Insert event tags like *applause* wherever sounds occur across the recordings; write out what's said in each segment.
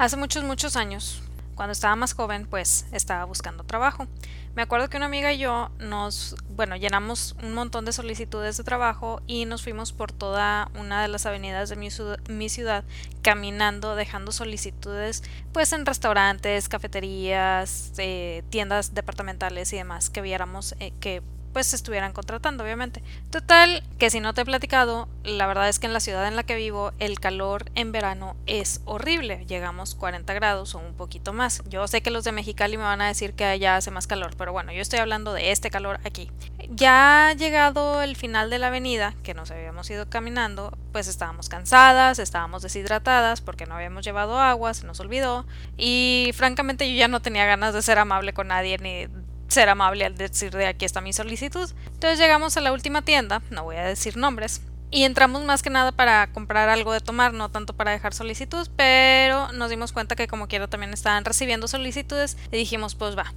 Hace muchos, muchos años, cuando estaba más joven, pues estaba buscando trabajo. Me acuerdo que una amiga y yo nos, bueno, llenamos un montón de solicitudes de trabajo y nos fuimos por toda una de las avenidas de mi, ciudad caminando, dejando solicitudes, pues en restaurantes, cafeterías, eh, tiendas departamentales y demás que viéramos eh, que pues se estuvieran contratando, obviamente. Total, que si no te he platicado, la verdad es que en la ciudad en la que vivo el calor en verano es horrible. Llegamos 40 grados o un poquito más. Yo sé que los de Mexicali me van a decir que allá hace más calor, pero bueno, yo estoy hablando de este calor aquí. Ya llegado el final de la avenida, que nos habíamos ido caminando, pues estábamos cansadas, estábamos deshidratadas porque no habíamos llevado agua, se nos olvidó y francamente yo ya no tenía ganas de ser amable con nadie ni ser amable al decir de aquí está mi solicitud. Entonces llegamos a la última tienda, no voy a decir nombres, y entramos más que nada para comprar algo de tomar, no tanto para dejar solicitud, pero nos dimos cuenta que como quiero también estaban recibiendo solicitudes y dijimos pues va.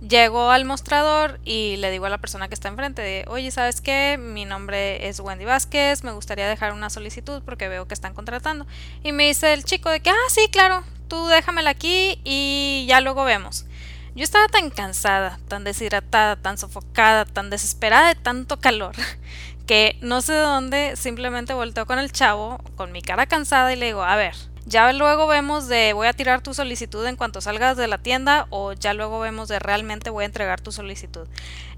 Llego al mostrador y le digo a la persona que está enfrente de, oye, ¿sabes qué? Mi nombre es Wendy Vázquez, me gustaría dejar una solicitud porque veo que están contratando. Y me dice el chico de que, ah, sí, claro, tú déjamela aquí y ya luego vemos. Yo estaba tan cansada, tan deshidratada, tan sofocada, tan desesperada de tanto calor, *laughs* que no sé de dónde simplemente volteo con el chavo, con mi cara cansada y le digo, a ver, ya luego vemos de voy a tirar tu solicitud en cuanto salgas de la tienda o ya luego vemos de realmente voy a entregar tu solicitud.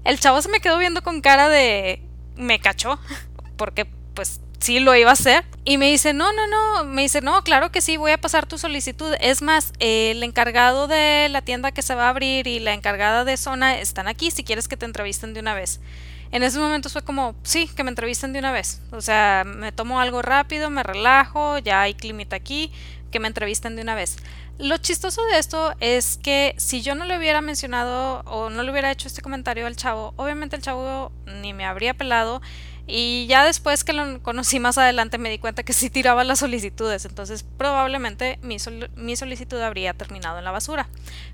El chavo se me quedó viendo con cara de me cachó, *laughs* porque pues sí lo iba a hacer. Y me dice, no, no, no, me dice, no, claro que sí, voy a pasar tu solicitud. Es más, el encargado de la tienda que se va a abrir y la encargada de zona están aquí si quieres que te entrevisten de una vez. En ese momento fue como, sí, que me entrevisten de una vez. O sea, me tomo algo rápido, me relajo, ya hay climita aquí, que me entrevisten de una vez. Lo chistoso de esto es que si yo no le hubiera mencionado o no le hubiera hecho este comentario al chavo, obviamente el chavo ni me habría pelado y ya después que lo conocí más adelante me di cuenta que sí tiraba las solicitudes, entonces probablemente mi, mi solicitud habría terminado en la basura.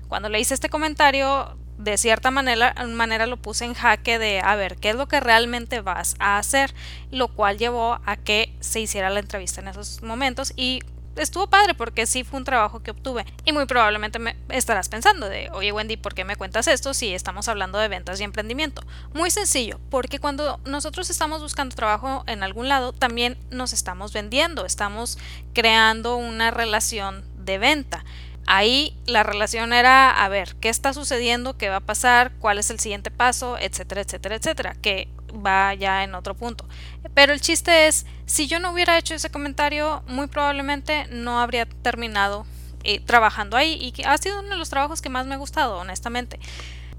Cuando le hice este comentario, de cierta manera, manera lo puse en jaque de a ver qué es lo que realmente vas a hacer, lo cual llevó a que se hiciera la entrevista en esos momentos y estuvo padre porque sí fue un trabajo que obtuve. Y muy probablemente me estarás pensando de, oye Wendy, ¿por qué me cuentas esto si estamos hablando de ventas y emprendimiento? Muy sencillo, porque cuando nosotros estamos buscando trabajo en algún lado, también nos estamos vendiendo, estamos creando una relación de venta. Ahí la relación era, a ver, ¿qué está sucediendo? ¿Qué va a pasar? ¿Cuál es el siguiente paso? Etcétera, etcétera, etcétera. Que va ya en otro punto. Pero el chiste es, si yo no hubiera hecho ese comentario, muy probablemente no habría terminado eh, trabajando ahí y ha sido uno de los trabajos que más me ha gustado, honestamente.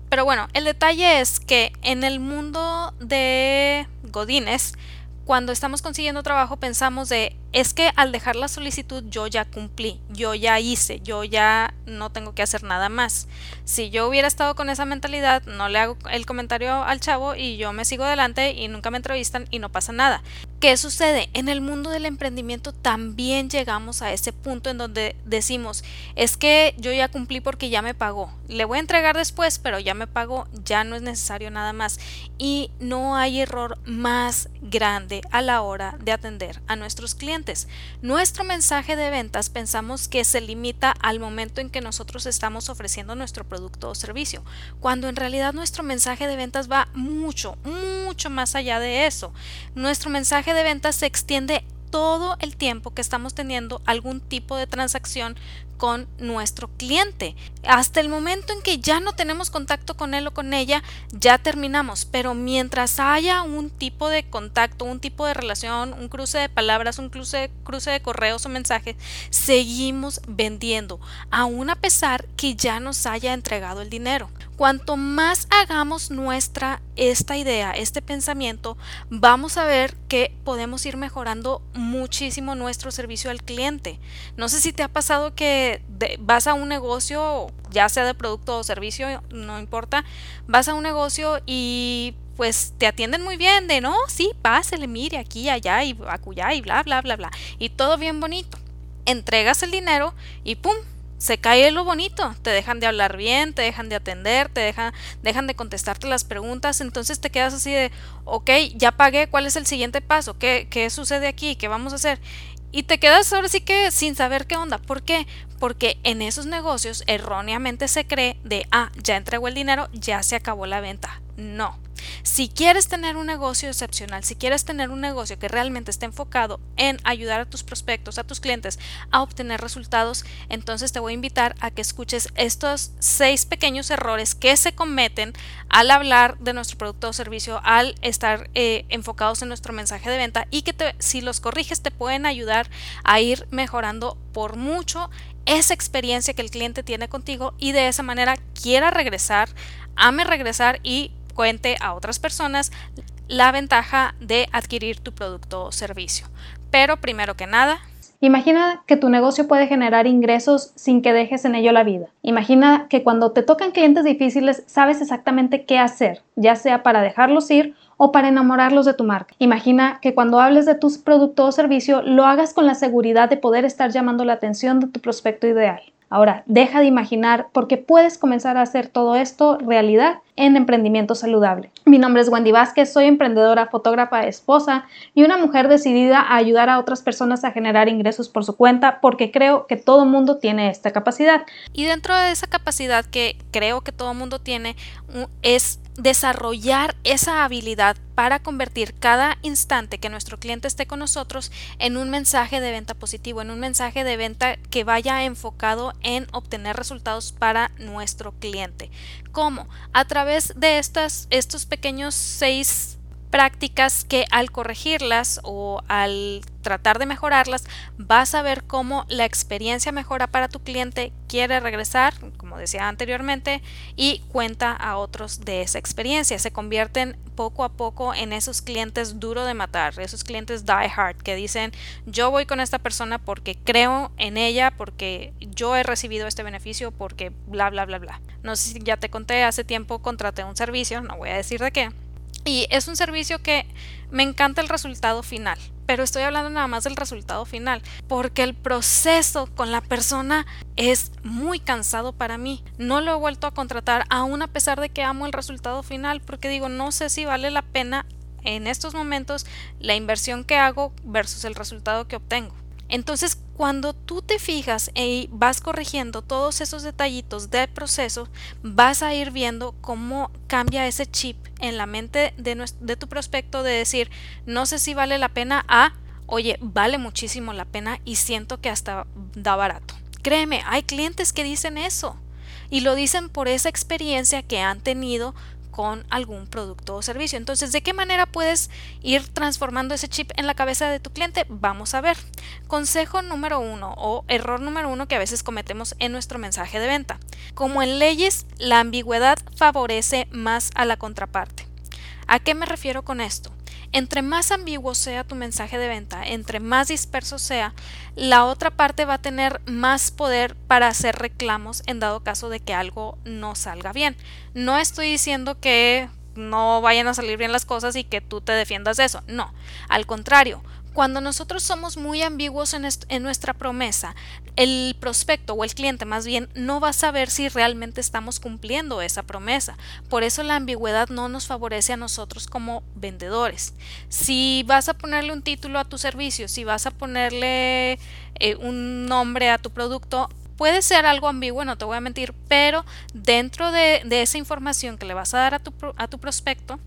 Pero bueno, el detalle es que en el mundo de Godines, cuando estamos consiguiendo trabajo pensamos de es que al dejar la solicitud yo ya cumplí, yo ya hice, yo ya no tengo que hacer nada más. Si yo hubiera estado con esa mentalidad, no le hago el comentario al chavo y yo me sigo adelante y nunca me entrevistan y no pasa nada. ¿Qué sucede? En el mundo del emprendimiento también llegamos a ese punto en donde decimos, es que yo ya cumplí porque ya me pagó. Le voy a entregar después, pero ya me pagó, ya no es necesario nada más. Y no hay error más grande a la hora de atender a nuestros clientes. Nuestro mensaje de ventas pensamos que se limita al momento en que nosotros estamos ofreciendo nuestro producto o servicio, cuando en realidad nuestro mensaje de ventas va mucho, mucho más allá de eso. Nuestro mensaje de ventas se extiende todo el tiempo que estamos teniendo algún tipo de transacción con nuestro cliente. Hasta el momento en que ya no tenemos contacto con él o con ella, ya terminamos. Pero mientras haya un tipo de contacto, un tipo de relación, un cruce de palabras, un cruce, cruce de correos o mensajes, seguimos vendiendo, aun a pesar que ya nos haya entregado el dinero. Cuanto más hagamos nuestra esta idea, este pensamiento, vamos a ver que podemos ir mejorando muchísimo nuestro servicio al cliente. No sé si te ha pasado que vas a un negocio, ya sea de producto o servicio, no importa, vas a un negocio y pues te atienden muy bien de no, sí, pásele, mire aquí, allá y acullá y bla, bla, bla, bla. Y todo bien bonito. Entregas el dinero y pum, se cae lo bonito, te dejan de hablar bien, te dejan de atender, te dejan, dejan de contestarte las preguntas, entonces te quedas así de, ok, ya pagué, ¿cuál es el siguiente paso? ¿Qué, qué sucede aquí? ¿Qué vamos a hacer? Y te quedas ahora sí que sin saber qué onda. ¿Por qué? Porque en esos negocios erróneamente se cree de, ah, ya entregó el dinero, ya se acabó la venta. No. Si quieres tener un negocio excepcional, si quieres tener un negocio que realmente esté enfocado en ayudar a tus prospectos, a tus clientes a obtener resultados, entonces te voy a invitar a que escuches estos seis pequeños errores que se cometen al hablar de nuestro producto o servicio, al estar eh, enfocados en nuestro mensaje de venta y que si los corriges te pueden ayudar a ir mejorando por mucho esa experiencia que el cliente tiene contigo y de esa manera quiera regresar, ame regresar y cuente a otras personas la ventaja de adquirir tu producto o servicio. Pero primero que nada, Imagina que tu negocio puede generar ingresos sin que dejes en ello la vida. Imagina que cuando te tocan clientes difíciles sabes exactamente qué hacer, ya sea para dejarlos ir o para enamorarlos de tu marca. Imagina que cuando hables de tu producto o servicio lo hagas con la seguridad de poder estar llamando la atención de tu prospecto ideal. Ahora, deja de imaginar porque puedes comenzar a hacer todo esto realidad en emprendimiento saludable. Mi nombre es Wendy Vázquez, soy emprendedora, fotógrafa, esposa y una mujer decidida a ayudar a otras personas a generar ingresos por su cuenta porque creo que todo mundo tiene esta capacidad. Y dentro de esa capacidad que creo que todo mundo tiene es desarrollar esa habilidad para convertir cada instante que nuestro cliente esté con nosotros en un mensaje de venta positivo, en un mensaje de venta que vaya enfocado en obtener resultados para nuestro cliente. ¿Cómo? A través de estas, estos pequeños seis prácticas que al corregirlas o al tratar de mejorarlas vas a ver cómo la experiencia mejora para tu cliente, quiere regresar, como decía anteriormente, y cuenta a otros de esa experiencia. Se convierten poco a poco en esos clientes duro de matar, esos clientes die hard que dicen yo voy con esta persona porque creo en ella, porque yo he recibido este beneficio, porque bla bla bla bla. No sé si ya te conté, hace tiempo contraté un servicio, no voy a decir de qué y es un servicio que me encanta el resultado final, pero estoy hablando nada más del resultado final, porque el proceso con la persona es muy cansado para mí. No lo he vuelto a contratar aún a pesar de que amo el resultado final, porque digo, no sé si vale la pena en estos momentos la inversión que hago versus el resultado que obtengo. Entonces, cuando tú te fijas y vas corrigiendo todos esos detallitos del proceso, vas a ir viendo cómo cambia ese chip en la mente de, de tu prospecto de decir, no sé si vale la pena a, oye, vale muchísimo la pena y siento que hasta da barato. Créeme, hay clientes que dicen eso y lo dicen por esa experiencia que han tenido con algún producto o servicio. Entonces, ¿de qué manera puedes ir transformando ese chip en la cabeza de tu cliente? Vamos a ver. Consejo número uno o error número uno que a veces cometemos en nuestro mensaje de venta. Como en leyes, la ambigüedad favorece más a la contraparte. ¿A qué me refiero con esto? Entre más ambiguo sea tu mensaje de venta, entre más disperso sea, la otra parte va a tener más poder para hacer reclamos en dado caso de que algo no salga bien. No estoy diciendo que no vayan a salir bien las cosas y que tú te defiendas de eso. No, al contrario, cuando nosotros somos muy ambiguos en, nuestra promesa, el prospecto o el cliente más bien no va a saber si realmente estamos cumpliendo esa promesa. Por eso la ambigüedad no nos favorece a nosotros como vendedores. Si vas a ponerle un título a tu servicio, si vas a ponerle eh, un nombre a tu producto, puede ser algo ambiguo, no te voy a mentir, pero dentro de, de esa información que le vas a dar a tu, a tu prospecto,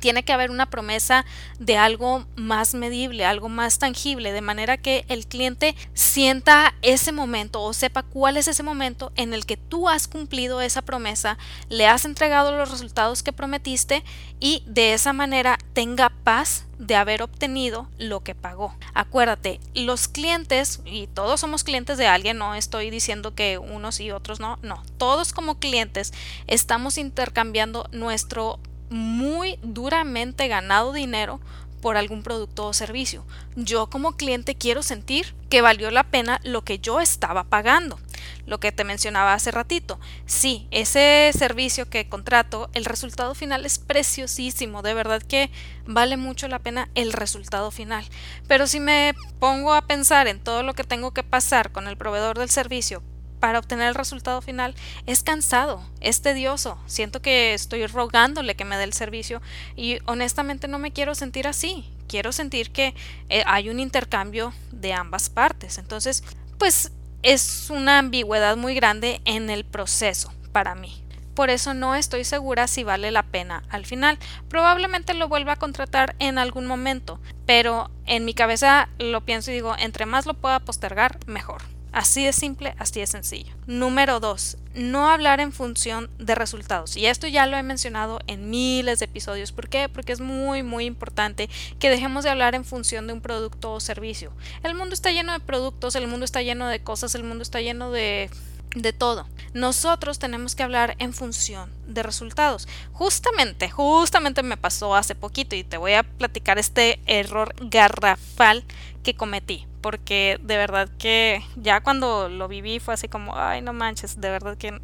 tiene que haber una promesa de algo más medible, algo más tangible, de manera que el cliente sienta ese momento o sepa cuál es ese momento en el que tú has cumplido esa promesa, le has entregado los resultados que prometiste y de esa manera tenga paz de haber obtenido lo que pagó. Acuérdate, los clientes, y todos somos clientes de alguien, no estoy diciendo que unos y otros no, no, todos como clientes estamos intercambiando nuestro muy duramente ganado dinero por algún producto o servicio. Yo como cliente quiero sentir que valió la pena lo que yo estaba pagando. Lo que te mencionaba hace ratito. Sí, ese servicio que contrato, el resultado final es preciosísimo. De verdad que vale mucho la pena el resultado final. Pero si me pongo a pensar en todo lo que tengo que pasar con el proveedor del servicio para obtener el resultado final es cansado, es tedioso, siento que estoy rogándole que me dé el servicio y honestamente no me quiero sentir así, quiero sentir que eh, hay un intercambio de ambas partes. Entonces, pues es una ambigüedad muy grande en el proceso para mí. Por eso no estoy segura si vale la pena al final. Probablemente lo vuelva a contratar en algún momento, pero en mi cabeza lo pienso y digo, entre más lo pueda postergar, mejor. Así de simple, así de sencillo. Número 2. No hablar en función de resultados. Y esto ya lo he mencionado en miles de episodios. ¿Por qué? Porque es muy, muy importante que dejemos de hablar en función de un producto o servicio. El mundo está lleno de productos, el mundo está lleno de cosas, el mundo está lleno de de todo. Nosotros tenemos que hablar en función de resultados. Justamente, justamente me pasó hace poquito y te voy a platicar este error garrafal que cometí. Porque de verdad que ya cuando lo viví fue así como, ay, no manches, de verdad que...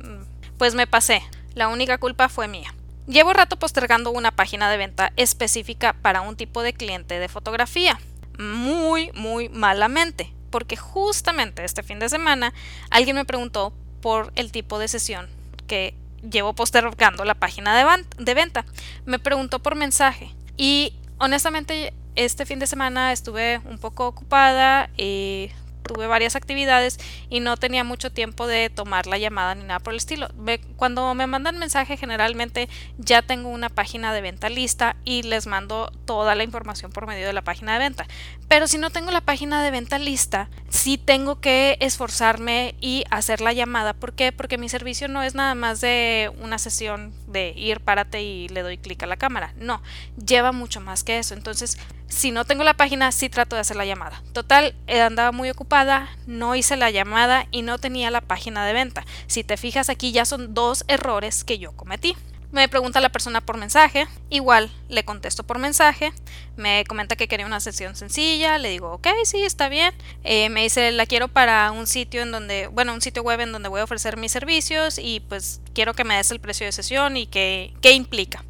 Pues me pasé. La única culpa fue mía. Llevo rato postergando una página de venta específica para un tipo de cliente de fotografía. Muy, muy malamente porque justamente este fin de semana alguien me preguntó por el tipo de sesión que llevo postergando la página de, de venta. Me preguntó por mensaje y honestamente este fin de semana estuve un poco ocupada y tuve varias actividades y no tenía mucho tiempo de tomar la llamada ni nada por el estilo. Cuando me mandan mensaje generalmente ya tengo una página de venta lista y les mando toda la información por medio de la página de venta. Pero si no tengo la página de venta lista, sí tengo que esforzarme y hacer la llamada. ¿Por qué? Porque mi servicio no es nada más de una sesión de ir, párate y le doy clic a la cámara. No, lleva mucho más que eso. Entonces, si no tengo la página, sí trato de hacer la llamada. Total, eh, andaba muy ocupada, no hice la llamada y no tenía la página de venta. Si te fijas aquí ya son dos errores que yo cometí. Me pregunta la persona por mensaje, igual le contesto por mensaje, me comenta que quería una sesión sencilla, le digo, ok, sí, está bien. Eh, me dice, la quiero para un sitio en donde, bueno, un sitio web en donde voy a ofrecer mis servicios y pues quiero que me des el precio de sesión y qué, qué implica.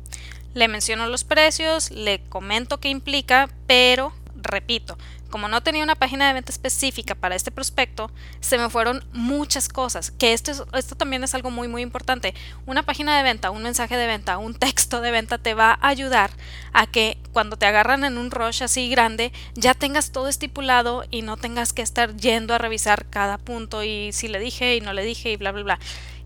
Le menciono los precios, le comento qué implica, pero repito, como no tenía una página de venta específica para este prospecto, se me fueron muchas cosas, que esto, esto también es algo muy muy importante. Una página de venta, un mensaje de venta, un texto de venta te va a ayudar a que cuando te agarran en un rush así grande, ya tengas todo estipulado y no tengas que estar yendo a revisar cada punto y si le dije y no le dije y bla bla bla.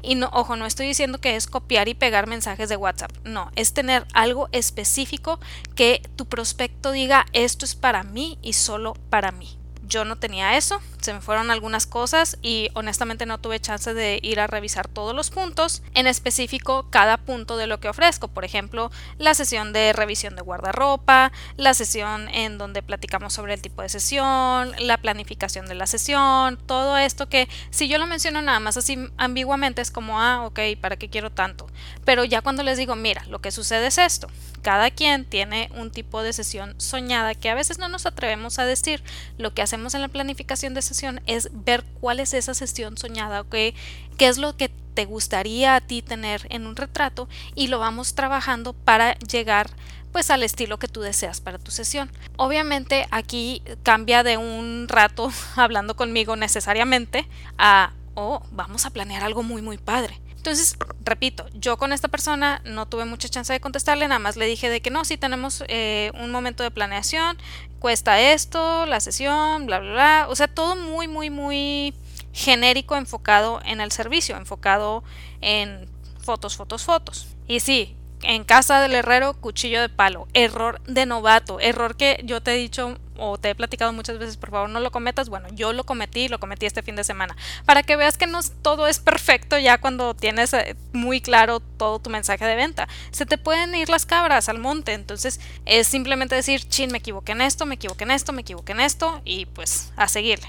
Y no, ojo, no estoy diciendo que es copiar y pegar mensajes de WhatsApp. No, es tener algo específico que tu prospecto diga esto es para mí y solo para mí. Yo no tenía eso, se me fueron algunas cosas y honestamente no tuve chance de ir a revisar todos los puntos, en específico cada punto de lo que ofrezco, por ejemplo, la sesión de revisión de guardarropa, la sesión en donde platicamos sobre el tipo de sesión, la planificación de la sesión, todo esto que si yo lo menciono nada más así ambiguamente es como, ah, ok, ¿para qué quiero tanto? Pero ya cuando les digo, mira, lo que sucede es esto, cada quien tiene un tipo de sesión soñada que a veces no nos atrevemos a decir, lo que hacemos en la planificación de es ver cuál es esa sesión soñada, qué es lo que te gustaría a ti tener en un retrato y lo vamos trabajando para llegar pues al estilo que tú deseas para tu sesión. Obviamente aquí cambia de un rato *laughs* hablando conmigo necesariamente a, oh, vamos a planear algo muy muy padre. Entonces, repito, yo con esta persona no tuve mucha chance de contestarle, nada más le dije de que no, si tenemos eh, un momento de planeación, cuesta esto, la sesión, bla, bla, bla. O sea, todo muy, muy, muy genérico, enfocado en el servicio, enfocado en fotos, fotos, fotos. Y sí, en casa del herrero, cuchillo de palo. Error de novato. Error que yo te he dicho o te he platicado muchas veces, por favor no lo cometas. Bueno, yo lo cometí, lo cometí este fin de semana. Para que veas que no todo es perfecto ya cuando tienes eh, muy claro todo tu mensaje de venta. Se te pueden ir las cabras al monte. Entonces es simplemente decir, chin, me equivoqué en esto, me equivoqué en esto, me equivoqué en esto y pues a seguirle.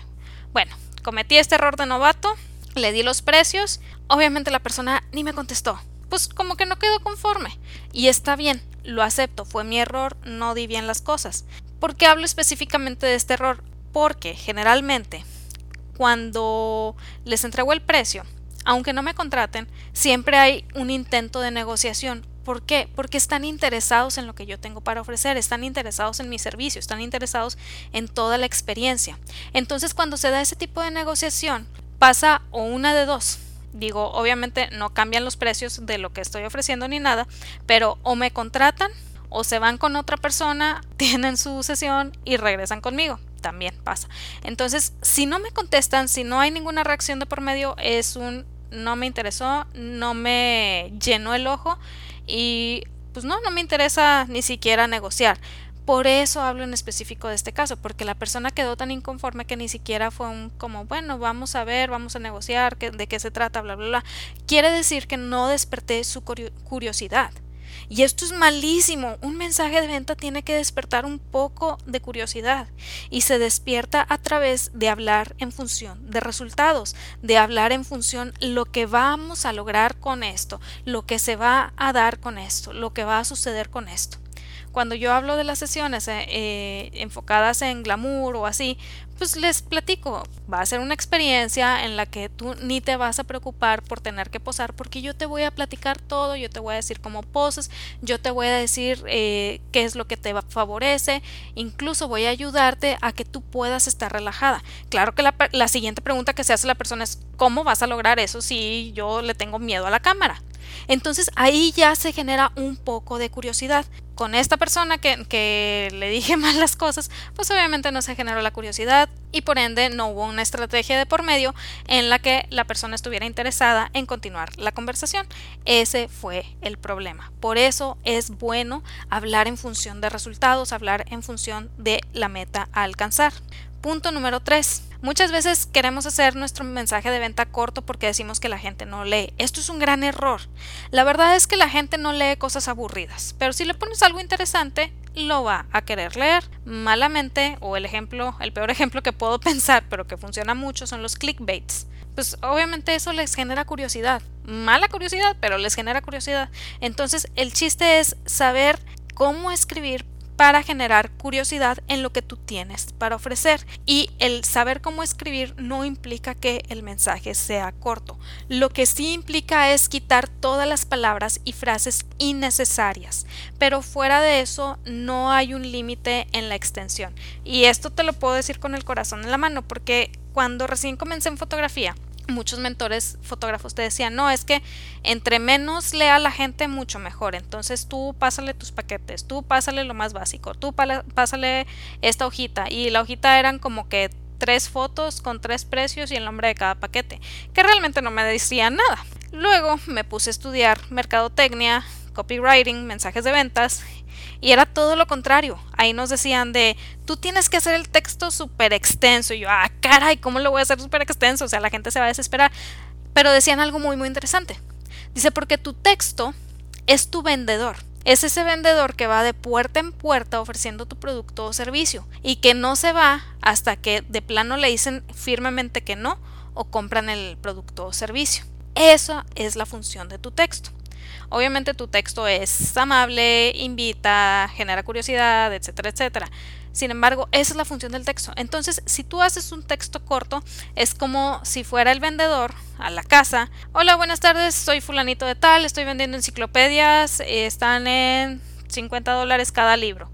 Bueno, cometí este error de novato, le di los precios. Obviamente la persona ni me contestó pues como que no quedó conforme. Y está bien, lo acepto, fue mi error, no di bien las cosas. ¿Por qué hablo específicamente de este error? Porque generalmente cuando les entrego el precio, aunque no me contraten, siempre hay un intento de negociación. ¿Por qué? Porque están interesados en lo que yo tengo para ofrecer, están interesados en mi servicio, están interesados en toda la experiencia. Entonces, cuando se da ese tipo de negociación, pasa o una de dos digo, obviamente no cambian los precios de lo que estoy ofreciendo ni nada, pero o me contratan o se van con otra persona, *laughs* tienen su sesión y regresan conmigo. también pasa. Entonces, si no me contestan, si no hay ninguna reacción de por medio, es un no me interesó, no me llenó el ojo y pues no, no me interesa ni siquiera negociar. Por eso hablo en específico de este caso, porque la persona quedó tan inconforme que ni siquiera fue un como, bueno, vamos a ver, vamos a negociar, de qué se trata, bla, bla, bla. Quiere decir que no desperté su curiosidad. Y esto es malísimo. Un mensaje de venta tiene que despertar un poco de curiosidad y se despierta a través de hablar en función de resultados, de hablar en función lo que vamos a lograr con esto, lo que se va a dar con esto, lo que va a suceder con esto cuando yo hablo de las sesiones eh, eh, enfocadas en glamour o así, pues les platico, va a ser una experiencia en la que tú ni te vas a preocupar por tener que posar porque yo te voy a platicar todo, yo te voy a decir cómo poses, yo te voy a decir eh, qué es lo que te favorece, incluso voy a ayudarte a que tú puedas estar relajada. Claro que la, la siguiente pregunta que se hace la persona es ¿cómo vas a lograr eso si yo le tengo miedo a la cámara? Entonces ahí ya se genera un poco de curiosidad. Con esta persona que, que, le dije *laughs* mal las cosas, pues obviamente no se generó la curiosidad y por ende no hubo una estrategia de por medio en la que la persona estuviera interesada en continuar la conversación. Ese fue el problema. Por eso es bueno hablar en función de resultados, hablar en función de la meta a alcanzar. Punto número 3. Muchas veces queremos hacer nuestro mensaje de venta corto porque decimos que la gente no lee. Esto es un gran error. La verdad es que la gente no lee cosas aburridas, pero si le pones algo interesante, lo va a querer leer. Malamente, o el ejemplo, el peor ejemplo que puedo *laughs* pensar, pero que funciona mucho, son los clickbaits. Pues obviamente eso les genera curiosidad. Mala curiosidad, pero les genera curiosidad. Entonces, el chiste es saber cómo escribir para generar curiosidad en lo que tú tienes para ofrecer. Y el saber cómo escribir no implica que el mensaje sea corto. Lo que sí implica es quitar todas las palabras y frases innecesarias. Pero fuera de eso no hay un límite en la extensión. Y esto te lo puedo decir con el corazón en la mano porque cuando recién comencé en fotografía, muchos mentores fotógrafos te decían, no, es que entre menos lea la gente, mucho mejor. Entonces tú pásale tus paquetes, tú pásale lo más básico, tú pásale esta hojita. Y la hojita eran como que tres fotos con tres precios y el nombre de cada paquete, que realmente no me decían nada. Luego me puse a estudiar mercadotecnia, copywriting, mensajes de ventas y era todo lo contrario. Ahí nos decían de, tú tienes que hacer el texto súper extenso. Y yo, ah, caray, ¿cómo lo voy a hacer súper extenso? O sea, la gente se va a desesperar. Pero decían algo muy, muy interesante. Dice, porque tu texto es tu vendedor. Es ese vendedor que va de puerta en puerta ofreciendo tu producto o servicio y que no se va hasta que de plano le dicen firmemente que no o compran el producto o servicio. Esa es la función de tu texto. Obviamente tu texto es amable, invita, genera curiosidad, etcétera, etcétera. Sin embargo, esa es la función del texto. Entonces, si tú haces un texto corto, es como si fuera el vendedor a la casa. Hola, buenas tardes, soy fulanito de tal, estoy vendiendo enciclopedias, están en 50 dólares cada libro.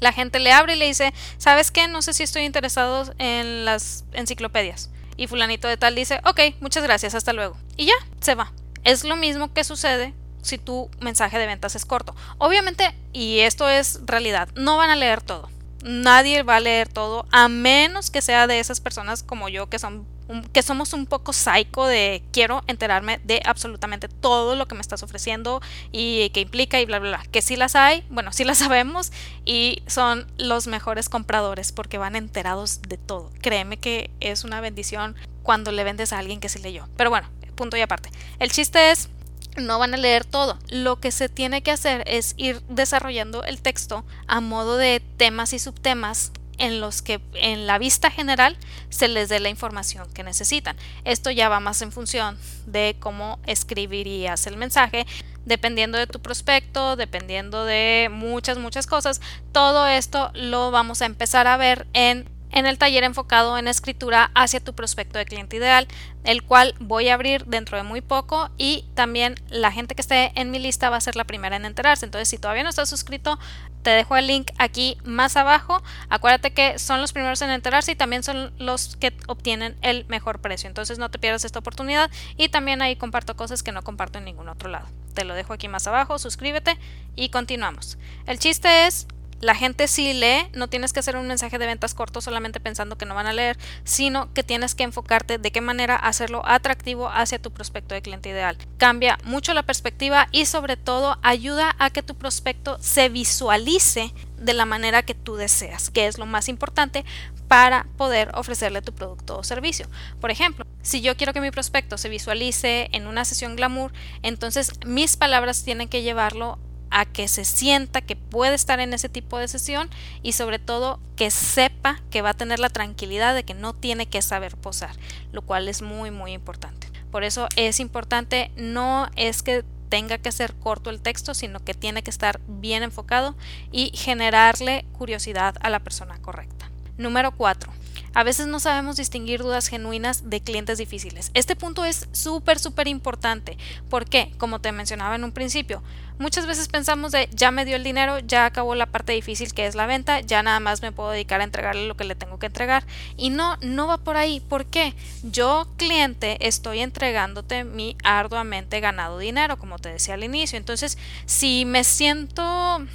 La gente le abre y le dice, ¿sabes qué? No sé si estoy interesado en las enciclopedias. Y fulanito de tal dice, ok, muchas gracias, hasta luego. Y ya, se va. Es lo mismo que sucede si tu mensaje de ventas es corto. Obviamente, y esto es realidad, no van a leer todo. Nadie va a leer todo, a menos que sea de esas personas como yo que son que somos un poco psycho de quiero enterarme de absolutamente todo lo que me estás ofreciendo y que implica y bla bla bla. Que sí las hay, bueno, sí las *laughs* sabemos y son los mejores compradores porque van enterados de todo. Créeme que es una bendición cuando le vendes a alguien que sí leyó. Pero bueno, punto y aparte. El chiste es no van a leer todo. Lo que se tiene que hacer es ir desarrollando el texto a modo de temas y subtemas en los que en la vista general se les dé la información que necesitan. Esto ya va más en función de cómo escribirías el mensaje, dependiendo de tu prospecto, dependiendo de muchas, muchas cosas. Todo esto lo vamos a empezar a ver en en el taller enfocado en escritura hacia tu prospecto de cliente ideal, el cual voy a abrir dentro de muy poco y también la gente que esté en mi lista va a ser la primera en enterarse. Entonces, si todavía no estás suscrito, te dejo el link aquí más abajo. Acuérdate que son los primeros en enterarse y también son los que obtienen el mejor precio. Entonces, no te pierdas esta oportunidad y también ahí comparto cosas que no comparto en ningún otro lado. Te lo dejo aquí más abajo, suscríbete y continuamos. El chiste es la gente sí lee, no tienes que hacer un mensaje de ventas corto solamente pensando que no van a leer, sino que tienes que enfocarte de qué manera hacerlo atractivo hacia tu prospecto de cliente ideal. Cambia mucho la perspectiva y sobre todo ayuda a que tu prospecto se visualice de la manera que tú deseas, que es lo más importante para poder ofrecerle tu producto o servicio. Por ejemplo, si yo quiero que mi prospecto se visualice en una sesión glamour, entonces mis palabras tienen que llevarlo a que se sienta que puede estar en ese tipo de sesión y sobre todo que sepa que va a tener la tranquilidad de que no tiene que saber posar, lo cual es muy muy importante. Por eso es importante, no es que tenga que ser corto el texto, sino que tiene que estar bien enfocado y generarle curiosidad a la persona correcta. Número 4. A veces no sabemos distinguir dudas genuinas de clientes difíciles. Este punto es súper, súper importante. porque, Como te mencionaba en un principio, muchas veces pensamos de ya me dio el dinero, ya acabó la parte difícil que es la venta, ya nada más me puedo dedicar a entregarle lo que le tengo que entregar. Y no, no va por ahí. ¿Por qué? Yo, cliente, estoy entregándote mi arduamente ganado dinero, como te decía al inicio. Entonces, si me siento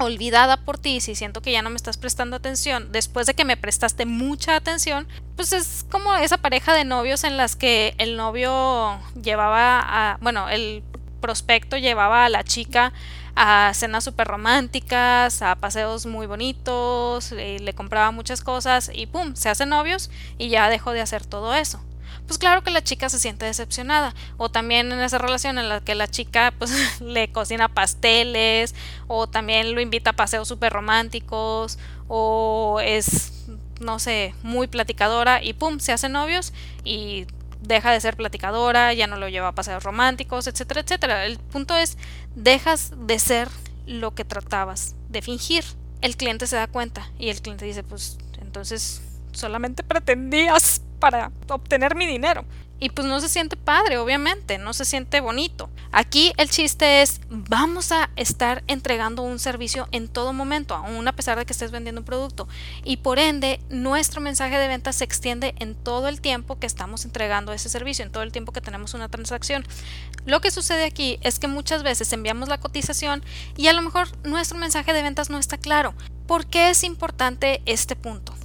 olvidada por ti, si siento que ya no me estás prestando atención, después de que me prestaste mucha atención, pues es como esa pareja de novios en las que el novio llevaba a, bueno, el prospecto llevaba a la chica a cenas súper románticas, a paseos muy bonitos, le, le compraba muchas cosas y pum, se hacen novios y ya dejó de hacer todo eso pues claro que la chica se siente decepcionada. O también en esa relación en la que la chica pues *laughs* le cocina pasteles o también lo invita a paseos súper románticos o es, no sé, muy platicadora y pum, se hacen novios y deja de ser platicadora, ya no lo lleva a paseos románticos, etcétera, etcétera. El punto es, dejas de ser lo que tratabas de fingir. El cliente se da cuenta y el cliente dice, pues entonces solamente pretendías para obtener mi dinero. Y pues no se siente padre, obviamente, no se siente bonito. Aquí el chiste es, vamos a estar entregando un servicio en todo momento, aún a pesar de que estés vendiendo un producto. Y por ende, nuestro mensaje de venta se extiende en todo el tiempo que estamos entregando ese servicio, en todo el tiempo que tenemos una transacción. Lo que sucede aquí es que muchas veces enviamos la cotización y a lo mejor nuestro mensaje de ventas no está claro. ¿Por qué es importante este punto?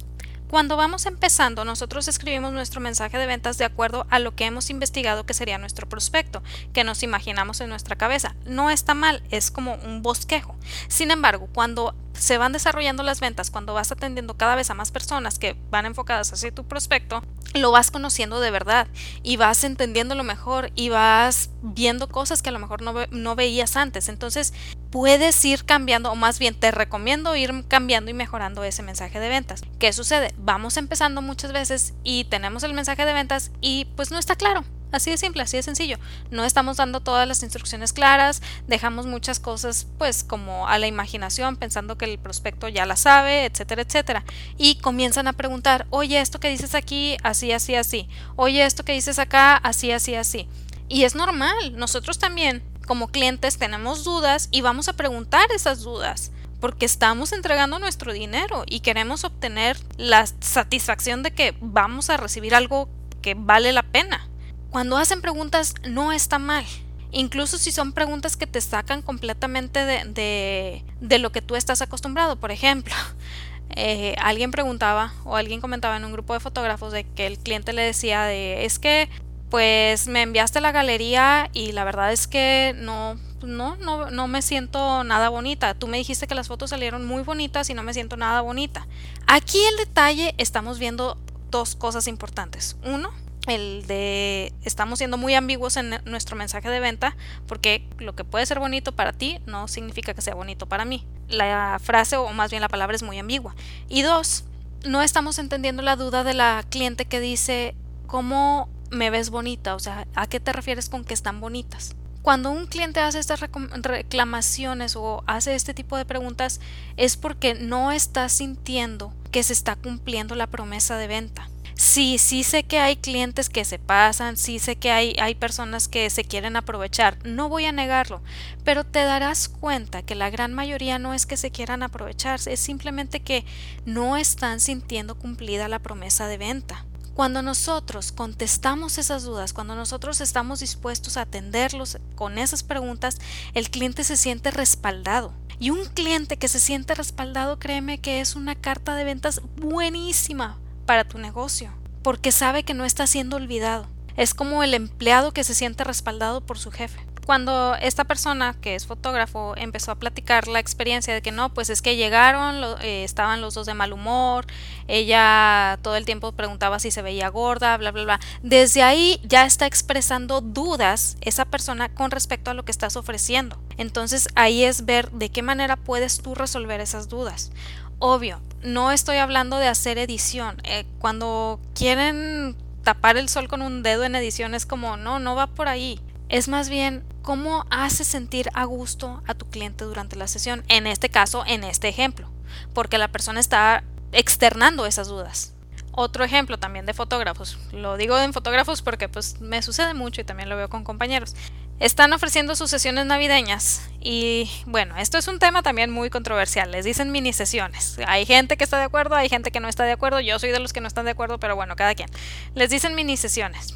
Cuando vamos empezando, nosotros escribimos nuestro mensaje de ventas de acuerdo a lo que hemos investigado que sería nuestro prospecto, que nos imaginamos en nuestra cabeza. No está mal, es como un bosquejo. Sin embargo, cuando se van desarrollando las ventas, cuando vas atendiendo cada vez a más personas que van enfocadas hacia tu prospecto, lo vas conociendo de verdad y vas entendiéndolo mejor y vas viendo cosas que a lo mejor no, no veías antes. Entonces, puedes ir cambiando, o más bien te recomiendo ir cambiando y mejorando ese mensaje de ventas. ¿Qué sucede? Vamos empezando muchas veces y tenemos el mensaje de ventas y pues no está claro. Así de simple, así de sencillo. No estamos dando todas las instrucciones claras, dejamos muchas cosas pues como a la imaginación pensando que el prospecto ya la sabe, etcétera, etcétera. Y comienzan a preguntar, oye, esto que dices aquí, así, así, así. Oye, esto que dices acá, así, así, así. Y es normal, nosotros también como clientes tenemos dudas y vamos a preguntar esas dudas porque estamos entregando nuestro dinero y queremos obtener la satisfacción de que vamos a recibir algo que vale la pena. Cuando hacen preguntas no está mal, incluso si son preguntas que te sacan completamente de, de, lo que tú estás acostumbrado. Por ejemplo, *laughs* eh, alguien preguntaba o alguien comentaba en un grupo de fotógrafos de que el cliente le decía de es que pues me enviaste la galería y la verdad es que no, no, no, no me siento nada bonita. Tú me dijiste que las fotos salieron muy bonitas y no me siento nada bonita. Aquí el detalle estamos viendo dos cosas importantes. Uno, el de estamos siendo muy ambiguos en nuestro mensaje de venta porque lo que puede ser bonito para ti no significa que sea bonito para mí. La frase o más bien la palabra es muy ambigua. Y dos, no estamos entendiendo la duda de la cliente que dice cómo me ves bonita, o sea, ¿a qué te refieres con que están bonitas? Cuando un cliente hace estas reclamaciones o hace este tipo de preguntas es porque no está sintiendo que se está cumpliendo la promesa de venta. Sí, sí sé que hay clientes que se pasan, sí sé que hay, hay personas que se quieren aprovechar, no voy a negarlo, pero te darás cuenta que la gran mayoría no es que se quieran aprovechar, es simplemente que no están sintiendo cumplida la promesa de venta Cuando nosotros contestamos esas dudas, cuando nosotros estamos dispuestos a atenderlos con esas preguntas, el cliente se siente respaldado. Y un cliente que se siente respaldado, créeme que es una carta de ventas buenísima para tu negocio, porque sabe que no está siendo olvidado. Es como el empleado que se siente respaldado por su jefe cuando esta persona que es fotógrafo empezó a platicar la experiencia de que no, pues es que llegaron, eh, estaban los dos de mal humor, ella todo el tiempo preguntaba si se veía gorda, bla, bla, bla. Desde ahí ya está expresando dudas esa persona con respecto a lo que estás ofreciendo. Entonces ahí es ver de qué manera puedes tú resolver esas dudas. Obvio, no estoy hablando de hacer edición. Eh, cuando quieren tapar el sol con un dedo en edición es como, no, no va por ahí. Es más bien cómo hace sentir a gusto a tu cliente durante la sesión, en este caso, en este ejemplo, porque la persona está externando esas dudas. Otro ejemplo también de fotógrafos, lo digo en fotógrafos porque pues me sucede mucho y también lo veo con compañeros. Están ofreciendo sus sesiones navideñas y bueno, esto es un tema también muy controversial, les dicen mini sesiones. Hay gente que está de acuerdo, hay gente que no está de acuerdo, yo soy de los que no están de acuerdo, pero bueno, cada quien. Les dicen mini sesiones.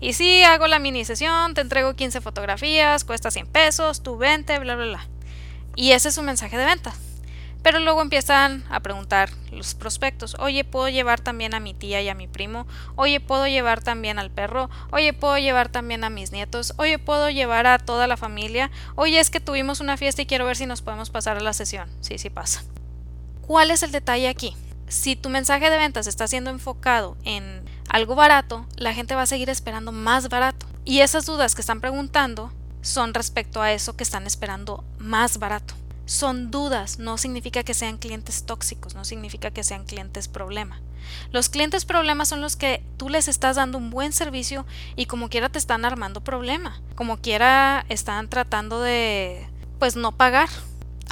Y sí, hago la mini sesión, te entrego 15 fotografías, cuesta 100 pesos, tú vente, bla, bla, bla. Y ese es su mensaje de venta. Pero luego empiezan a preguntar los prospectos, oye, ¿puedo llevar también a mi tía y a mi primo? Oye, ¿puedo llevar también al perro? Oye, ¿puedo llevar también a mis nietos? Oye, ¿puedo llevar a toda la familia? Oye, es que tuvimos una fiesta y quiero ver si nos podemos pasar a la sesión. Sí, sí pasa. ¿Cuál es el detalle aquí? Si tu mensaje de ventas está siendo enfocado en algo barato, la gente va a seguir esperando más barato. Y esas dudas que están preguntando son respecto a eso que están esperando más barato. Son dudas, no significa que sean clientes tóxicos, no significa que sean clientes problema. Los clientes problema son los que tú les estás dando un buen servicio y como quiera te están armando problema, como quiera están tratando de pues no pagar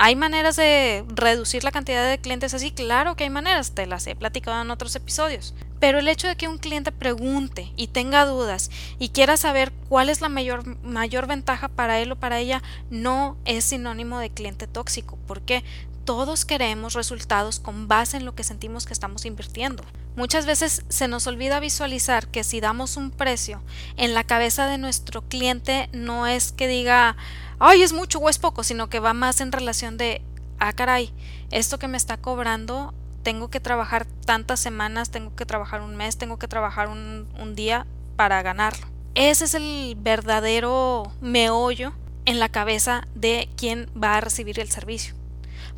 ¿Hay maneras de reducir la cantidad de clientes así? Claro que hay maneras, te las he platicado en otros episodios. Pero el hecho de que un cliente pregunte y tenga dudas y quiera saber cuál es la mayor, mayor ventaja para él o para ella no es sinónimo de cliente tóxico, porque todos queremos resultados con base en lo que sentimos que estamos invirtiendo. Muchas veces se nos olvida visualizar que si damos un precio en la cabeza de nuestro cliente no es que diga ay, es mucho o es poco, sino que va más en relación de, ah, caray, esto que me está cobrando, tengo que trabajar tantas semanas, tengo que trabajar un mes, tengo que trabajar un, un día para ganarlo. Ese es el verdadero meollo en la cabeza de quien va a recibir el servicio.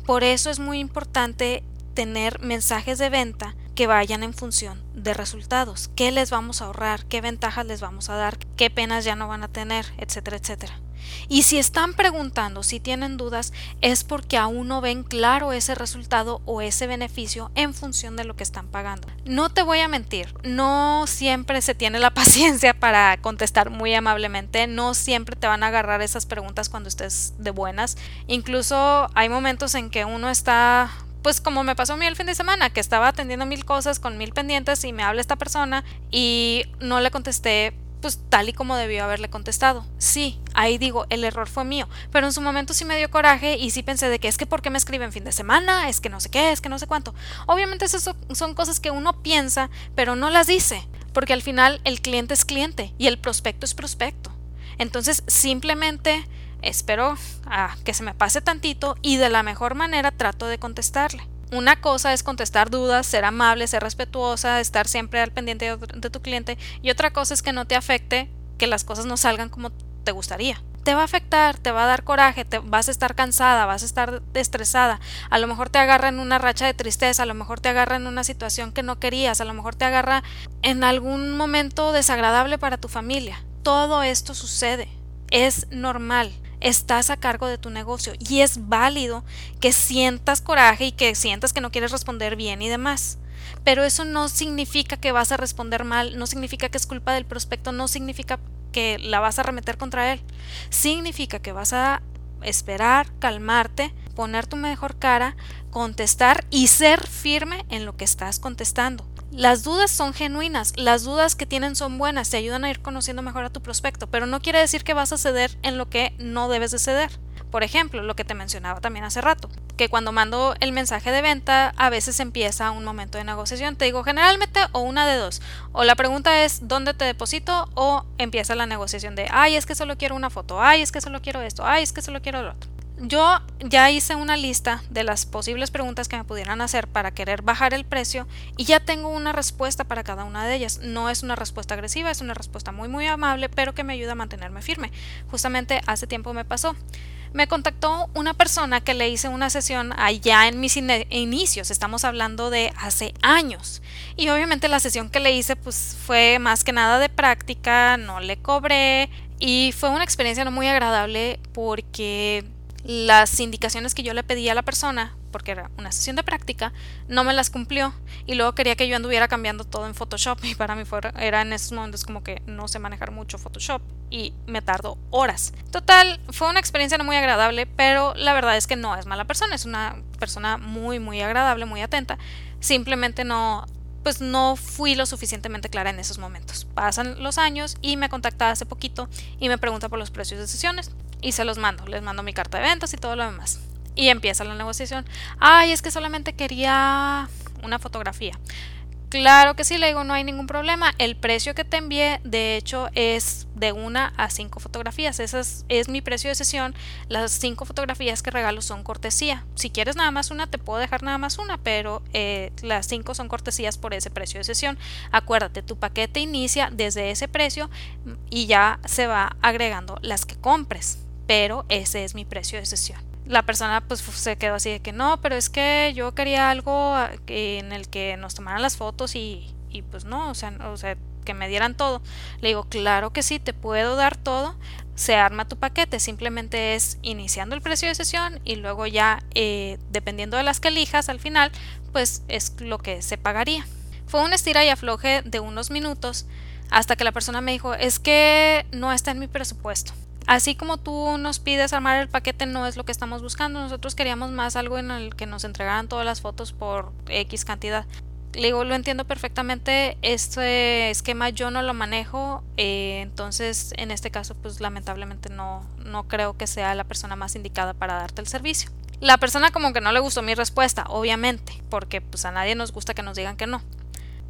Por eso es muy importante tener mensajes de venta que vayan en función de resultados, qué les vamos a ahorrar, qué ventajas les vamos a dar, qué penas ya no van a tener, etcétera, etcétera. Y si están preguntando, si tienen dudas, es porque aún no ven claro ese resultado o ese beneficio en función de lo que están pagando. No te voy a mentir, no siempre se tiene la *laughs* paciencia para contestar muy amablemente, no siempre te van a agarrar esas preguntas cuando estés de buenas. Incluso hay momentos en que uno está pues como me pasó a mí el fin de semana, que estaba atendiendo mil cosas con mil pendientes y me habla esta persona y no le contesté pues tal y como debió haberle contestado. Sí, ahí digo, el error fue mío, pero en su momento sí me dio coraje y sí pensé de que es que por qué me escriben fin de semana, es que no sé qué, es que no sé cuánto. Obviamente esas son cosas que uno piensa, pero no las dice, porque al final el cliente es cliente y el prospecto es prospecto. Entonces simplemente espero a que se me pase tantito y de la mejor manera trato de contestarle. Una cosa es contestar dudas, ser amable, ser respetuosa, estar siempre al pendiente de tu cliente y otra cosa es que no te afecte que las cosas no salgan como te gustaría. Te va a afectar, te va a dar coraje, te vas a estar cansada, vas a estar estresada, a lo mejor te agarra en una racha de tristeza, a lo mejor te agarra en una situación que no querías, a lo mejor te agarra en algún momento desagradable para tu familia. Todo esto sucede, es normal estás a cargo de tu negocio y es válido que sientas coraje y que sientas que no quieres responder bien y demás. Pero eso no significa que vas a responder mal, no significa que es culpa del prospecto, no significa que la vas a remeter contra él. Significa que vas a esperar, calmarte, poner tu mejor cara, contestar y ser firme en lo que estás contestando. Las dudas son genuinas, las dudas que tienen son buenas, te ayudan a ir conociendo mejor a tu prospecto, pero no quiere decir que vas a ceder en lo que no debes de ceder. Por ejemplo, lo que te mencionaba también hace rato, que cuando mando el mensaje de venta a veces empieza un momento de negociación. Te digo generalmente o una de dos. O la pregunta es ¿dónde te deposito? O empieza la negociación de ay es que solo quiero una foto, ay es que solo quiero esto, ay es que solo quiero lo otro. Yo ya hice una lista de las posibles preguntas que me pudieran hacer para querer bajar el precio y ya tengo una respuesta para cada una de ellas. No es una respuesta agresiva, es una respuesta muy muy amable, pero que me ayuda a mantenerme firme. Justamente hace tiempo me pasó. Me contactó una persona que le hice una sesión allá en mis inicios, estamos hablando de hace años. Y obviamente la sesión que le hice pues fue más que nada de práctica, no le cobré y fue una experiencia no muy agradable porque las indicaciones que yo le pedí a la persona, porque era una sesión de práctica, no me las cumplió y luego quería que yo anduviera cambiando todo en Photoshop y para mí fue, era en esos momentos como que no sé manejar mucho Photoshop y me tardó horas. Total, fue una experiencia no muy agradable, pero la verdad es que no es mala persona, es una persona muy muy agradable, muy atenta. Simplemente no pues no fui lo suficientemente clara en esos momentos. Pasan los años y me contacta hace poquito y me pregunta por los precios de sesiones y se los mando, les mando mi carta de ventas y todo lo demás. Y empieza la negociación. Ay, es que solamente quería una fotografía. Claro que sí, le digo, no hay ningún problema. El precio que te envié, de hecho, es de una a cinco fotografías. Ese es, mi precio de sesión. Las cinco fotografías que regalo son cortesía. Si quieres nada más una, te puedo dejar nada más una, pero eh, las cinco son cortesías por ese precio de sesión. Acuérdate, tu paquete inicia desde ese precio y ya se va agregando las que compres pero ese es mi precio de sesión. La persona pues se quedó así de que no, pero es que yo quería algo ah, en el que nos tomaran las fotos y, y pues no, o sea, o sea, que me dieran todo. Le digo, claro que sí, te puedo dar todo. Se arma tu paquete, simplemente es iniciando el precio de sesión y luego ya, eh, dependiendo de las que elijas al final, pues es lo que se pagaría. Fue un estira y afloje de unos minutos hasta que la persona me dijo, es que no está en mi presupuesto. Así como tú nos pides armar el paquete, no es lo que estamos buscando. Nosotros queríamos más algo en el que nos entregaran todas las fotos por X cantidad. Le digo, lo entiendo perfectamente. Este esquema yo no lo manejo. Eh, entonces, en este caso, pues lamentablemente no, no creo que sea la persona más indicada para darte el servicio. La persona como que no le gustó mi respuesta, obviamente, porque pues a nadie nos gusta que nos digan que no.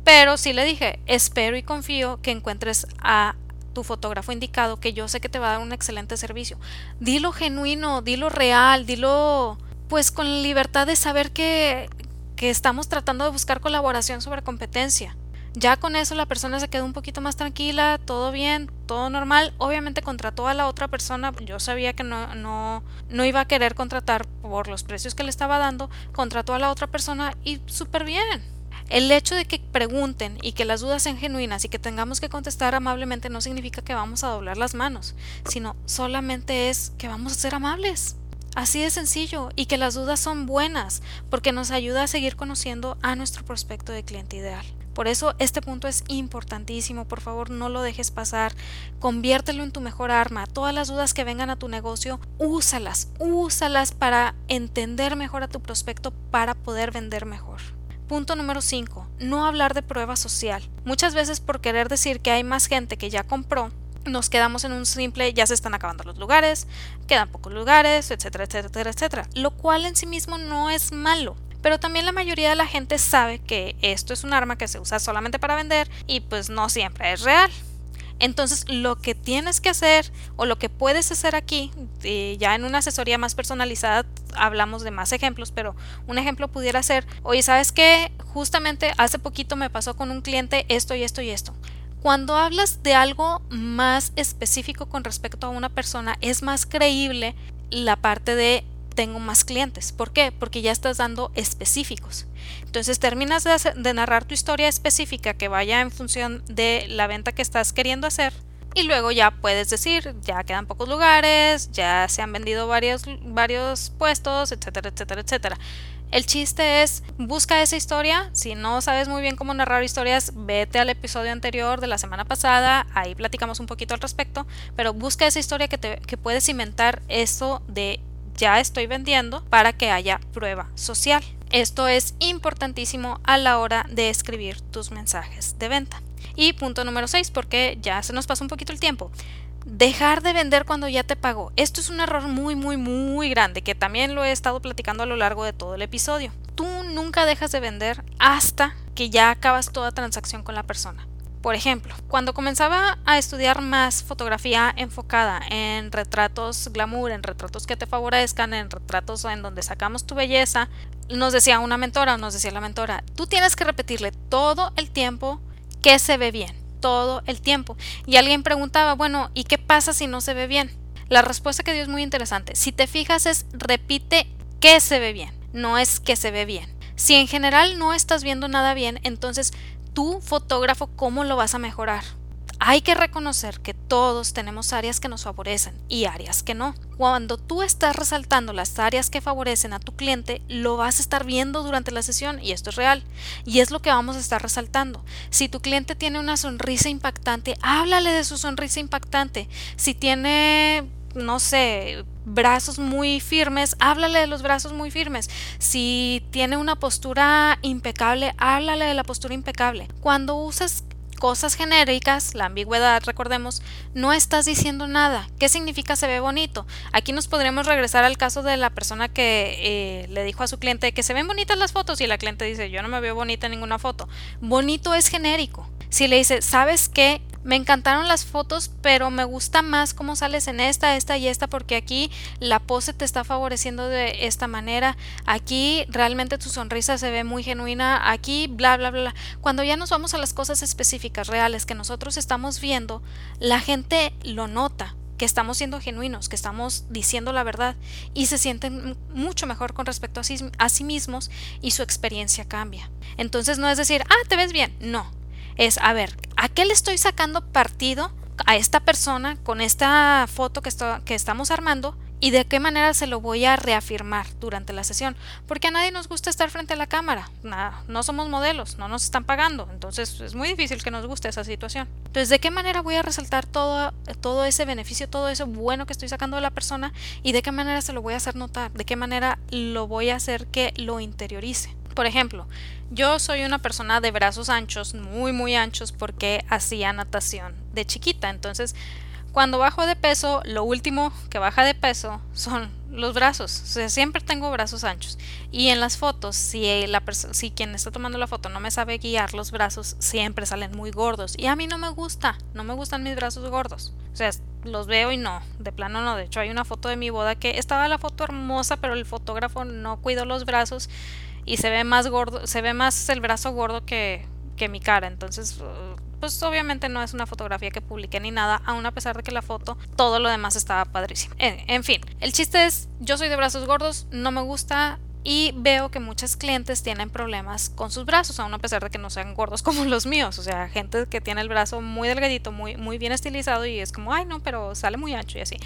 Pero sí le dije, espero y confío que encuentres a tu fotógrafo indicado, que yo sé que te va a dar un excelente servicio. Dilo genuino, dilo real, dilo pues con libertad de saber que, que estamos tratando de buscar colaboración sobre competencia. Ya con eso la persona se quedó un poquito más tranquila, todo bien, todo normal. Obviamente contrató a la otra persona, yo sabía que no, no, no iba a querer contratar por los precios que le estaba dando, contrató a la otra persona y súper bien. El hecho de que pregunten y que las dudas sean genuinas y que tengamos que contestar amablemente no significa que vamos a doblar las manos, sino solamente es que vamos a ser amables. Así de sencillo y que las dudas son buenas porque nos ayuda a seguir conociendo a nuestro prospecto de cliente ideal. Por eso este punto es importantísimo, por favor no lo dejes pasar, conviértelo en tu mejor arma, todas las dudas que vengan a tu negocio, úsalas, úsalas para entender mejor a tu prospecto para poder vender mejor. Punto número 5. No hablar de prueba social. Muchas veces por querer decir que hay más gente que ya compró, nos quedamos en un simple ya se están acabando los lugares, quedan pocos lugares, etcétera, etcétera, etcétera. Lo cual en sí mismo no es malo. Pero también la mayoría de la gente sabe que esto es un arma que se usa solamente para vender y pues no siempre es real. Entonces, lo que tienes que hacer o lo que puedes hacer aquí, eh, ya en una asesoría más personalizada, hablamos de más ejemplos, pero un ejemplo pudiera ser, oye, ¿sabes qué? Justamente hace poquito me pasó con un cliente esto y esto y esto. Cuando hablas de algo más específico con respecto a una persona, es más creíble la parte de tengo más clientes. ¿Por qué? Porque ya estás dando específicos. Entonces terminas de, narrar tu historia específica que vaya en función de la venta que estás queriendo hacer. Y luego ya puedes decir, ya quedan pocos lugares, ya se han vendido varios, varios puestos, etcétera, etcétera, etcétera. El chiste es, busca esa historia. Si no sabes muy bien cómo narrar historias, vete al episodio anterior de la semana pasada. Ahí platicamos un poquito al respecto. Pero busca esa historia que, te, que puedes inventar eso de ya estoy vendiendo para que haya prueba social. Esto es importantísimo a la hora de escribir tus mensajes de venta. Y punto número 6, porque ya se nos pasa un poquito el tiempo. dejar de vender cuando ya te pagó. Esto es un error muy, muy, muy grande que también lo he estado platicando a lo largo de todo el episodio. Tú nunca dejas de vender hasta que ya acabas toda transacción con la persona. Por ejemplo, cuando comenzaba a estudiar más fotografía enfocada en retratos glamour, en retratos que te favorezcan, en retratos en donde sacamos tu belleza, nos decía una mentora o nos decía la mentora, tú tienes que repetirle todo el tiempo que se ve bien, todo el tiempo. Y alguien preguntaba, bueno, ¿y qué pasa si no se ve bien? La respuesta que dio es muy interesante. Si te fijas es repite que se ve bien, no es que se ve bien. Si en general no estás viendo nada bien, entonces tú, fotógrafo, ¿cómo lo vas a mejorar? Hay que reconocer que todos tenemos áreas que nos favorecen y áreas que no. Cuando tú estás resaltando las áreas que favorecen a tu cliente, lo vas a estar viendo durante la sesión y esto es real. Y es lo que vamos a estar resaltando. Si tu cliente tiene una sonrisa impactante, háblale de su sonrisa impactante. Si tiene no sé, brazos muy firmes, háblale de los brazos muy firmes. Si tiene una postura impecable, háblale de la postura impecable. Cuando usas cosas genéricas, la ambigüedad, recordemos, no estás diciendo nada. ¿Qué significa se ve bonito? Aquí nos podríamos regresar al caso de la persona que eh, le dijo a su cliente que se ven bonitas las fotos y la cliente dice yo no me veo bonita en ninguna foto. Bonito es genérico. Si le dice, ¿sabes qué? Me encantaron las fotos, pero me gusta más cómo sales en esta, esta y esta, porque aquí la pose te está favoreciendo de esta manera. Aquí realmente tu sonrisa se ve muy genuina. Aquí, bla, bla, bla. Cuando ya nos vamos a las cosas específicas, reales, que nosotros estamos viendo, la gente lo nota que estamos siendo genuinos, que estamos diciendo la verdad y se sienten mucho mejor con respecto a sí, a sí mismos y su experiencia cambia. Entonces no es decir, ah, te ves bien, no, es, a ver, ¿a qué le estoy sacando partido a esta persona con esta foto que, que estamos armando? y de qué manera se lo voy a reafirmar durante la sesión. Porque a nadie nos gusta estar frente a la cámara. no somos modelos, no nos están pagando. Entonces es muy difícil que nos guste esa situación. Entonces, ¿de qué manera voy a resaltar todo, todo ese beneficio, todo eso bueno que estoy sacando de la persona? Y de qué manera se lo voy a hacer notar? ¿De qué manera lo voy a hacer que lo interiorice? Por ejemplo, yo soy una persona de brazos anchos, muy muy anchos porque hacía natación de chiquita. Entonces, cuando bajo de peso, lo último que baja de peso son los brazos. O sea, siempre tengo brazos anchos. Y en las fotos, si, la si quien está tomando la foto no me sabe guiar, los brazos siempre salen muy gordos. Y a mí no me gusta, no me gustan mis brazos gordos. O sea, los veo y no, de plano no. De hecho, hay una foto de mi boda que estaba la foto hermosa, pero el fotógrafo no cuidó los brazos y se ve más gordo, se ve más el brazo gordo que, que mi cara. Entonces, pues obviamente no es una fotografía que publiqué ni nada, aun a pesar de que la foto, todo lo demás estaba padrísimo. En, fin, el chiste es, yo soy de brazos gordos, no me gusta, y veo que muchas clientes tienen problemas con sus brazos, aun a pesar de que no sean gordos como *laughs* los míos. O sea, gente que tiene el brazo muy delgadito, muy, muy bien estilizado y es como, ay, no, pero sale muy ancho y así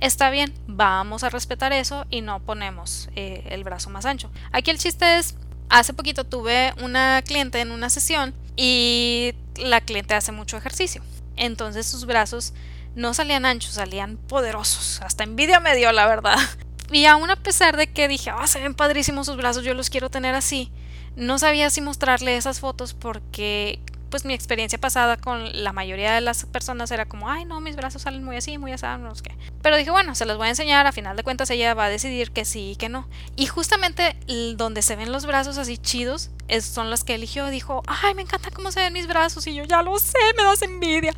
está bien, vamos a respetar eso y no ponemos eh, el brazo más ancho. Aquí el chiste es, hace poquito tuve una cliente en una sesión y la cliente hace mucho ejercicio. Entonces sus brazos no salían anchos, salían poderosos. Hasta envidia me dio, la verdad. *laughs* Y aún a pesar de que dije, ah, se ven padrísimos sus brazos, yo los quiero tener así, no sabía si mostrarle esas fotos porque pues mi experiencia pasada con la mayoría de las personas era como, ay no, mis brazos salen muy así, muy así, no sé qué. Pero dije, bueno, se los voy a enseñar, a final de cuentas ella va a decidir que sí y que no. Y justamente donde se ven los brazos así chidos, son los que eligió, dijo, ay, me encanta cómo se ven mis brazos y yo ya lo sé, me das envidia.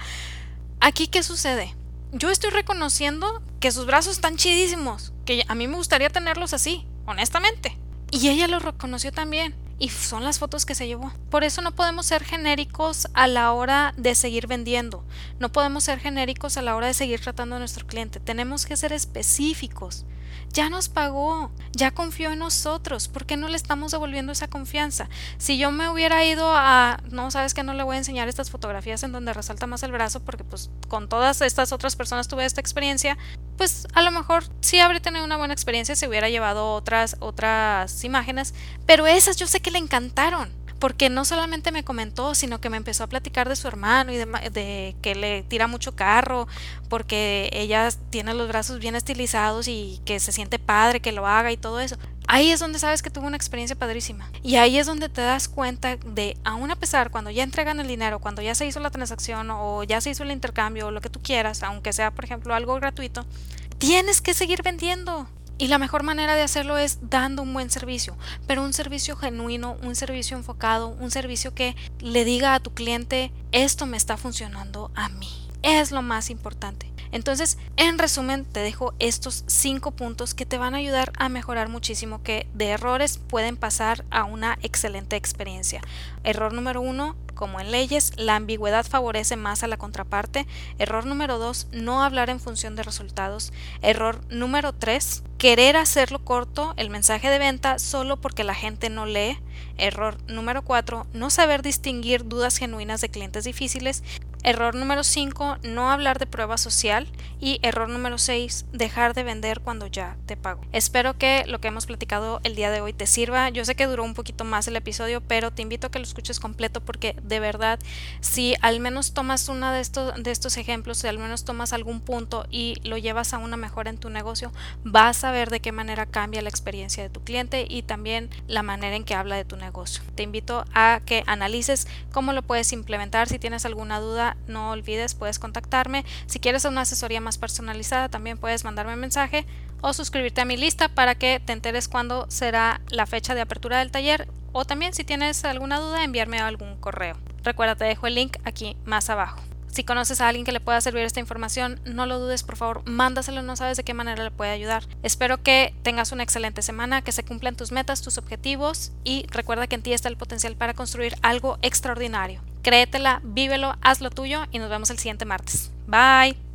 Aquí, ¿qué sucede? Yo estoy reconociendo que sus brazos están chidísimos, que a mí me gustaría tenerlos así, honestamente. Y ella lo reconoció también y son las fotos que se llevó. Por eso no podemos ser genéricos a la hora de seguir vendiendo. No podemos ser genéricos a la hora de seguir tratando a nuestro cliente. Tenemos que ser específicos. Ya nos pagó, ya confió en nosotros, ¿por qué no le estamos devolviendo esa confianza? Si yo me hubiera ido a, no, sabes que no le voy a enseñar estas fotografías en donde resalta más el brazo, porque pues con todas estas otras personas tuve esta experiencia, pues a lo mejor sí habría tenido una buena experiencia si hubiera llevado otras, otras imágenes, pero esas yo sé que le encantaron porque no solamente me comentó, sino que me empezó a platicar de su hermano y de, que le tira mucho carro, porque ella tiene los brazos bien estilizados y que se siente padre que lo haga y todo eso. ahí es donde sabes que tuvo una experiencia padrísima. Y ahí es donde te das cuenta de, aún a pesar, cuando ya entregan el dinero, cuando ya se hizo la transacción o ya se hizo el intercambio o lo que tú quieras, aunque sea, por ejemplo, algo gratuito, tienes que seguir vendiendo. Y la mejor manera de hacerlo es dando un buen servicio, pero un servicio genuino, un servicio enfocado, un servicio que le diga a tu cliente, esto me está funcionando a mí. Es lo más importante. Entonces, en resumen, te dejo estos cinco puntos que te van a ayudar a mejorar muchísimo, que de errores pueden pasar a una excelente experiencia. Error número uno, como en leyes, la ambigüedad favorece más a la contraparte. Error número dos, no hablar en función de resultados. Error número tres, querer hacerlo corto el mensaje de venta solo porque la gente no lee. Error número cuatro, no saber distinguir dudas genuinas de clientes difíciles. Error número 5, no hablar de prueba social. Y error número 6, dejar de vender cuando ya te pago. Espero que lo que hemos platicado el día de hoy te sirva. Yo sé que duró un poquito más el episodio, pero te invito a que lo escuches completo porque de verdad, si al menos tomas uno de estos, de estos ejemplos, si al menos tomas algún punto y lo llevas a una mejora en tu negocio, vas a ver de qué manera cambia la experiencia de tu cliente y también la manera en que habla de tu negocio. Te invito a que analices cómo lo puedes implementar. Si tienes alguna duda, no olvides, puedes contactarme. Si quieres una asesoría más personalizada, también puedes mandarme un mensaje o suscribirte a mi lista para que te enteres cuándo será la fecha de apertura del taller o también si tienes alguna duda enviarme algún correo. Recuerda, te dejo el link aquí más abajo. Si conoces a alguien que le pueda servir esta información, no lo dudes, por favor, mándaselo, no sabes de qué manera le puede ayudar. Espero que tengas una excelente semana, que se cumplan tus metas, tus objetivos y recuerda que en ti está el potencial para construir algo extraordinario. Créetela, vívelo, haz lo tuyo y nos vemos el siguiente martes. Bye.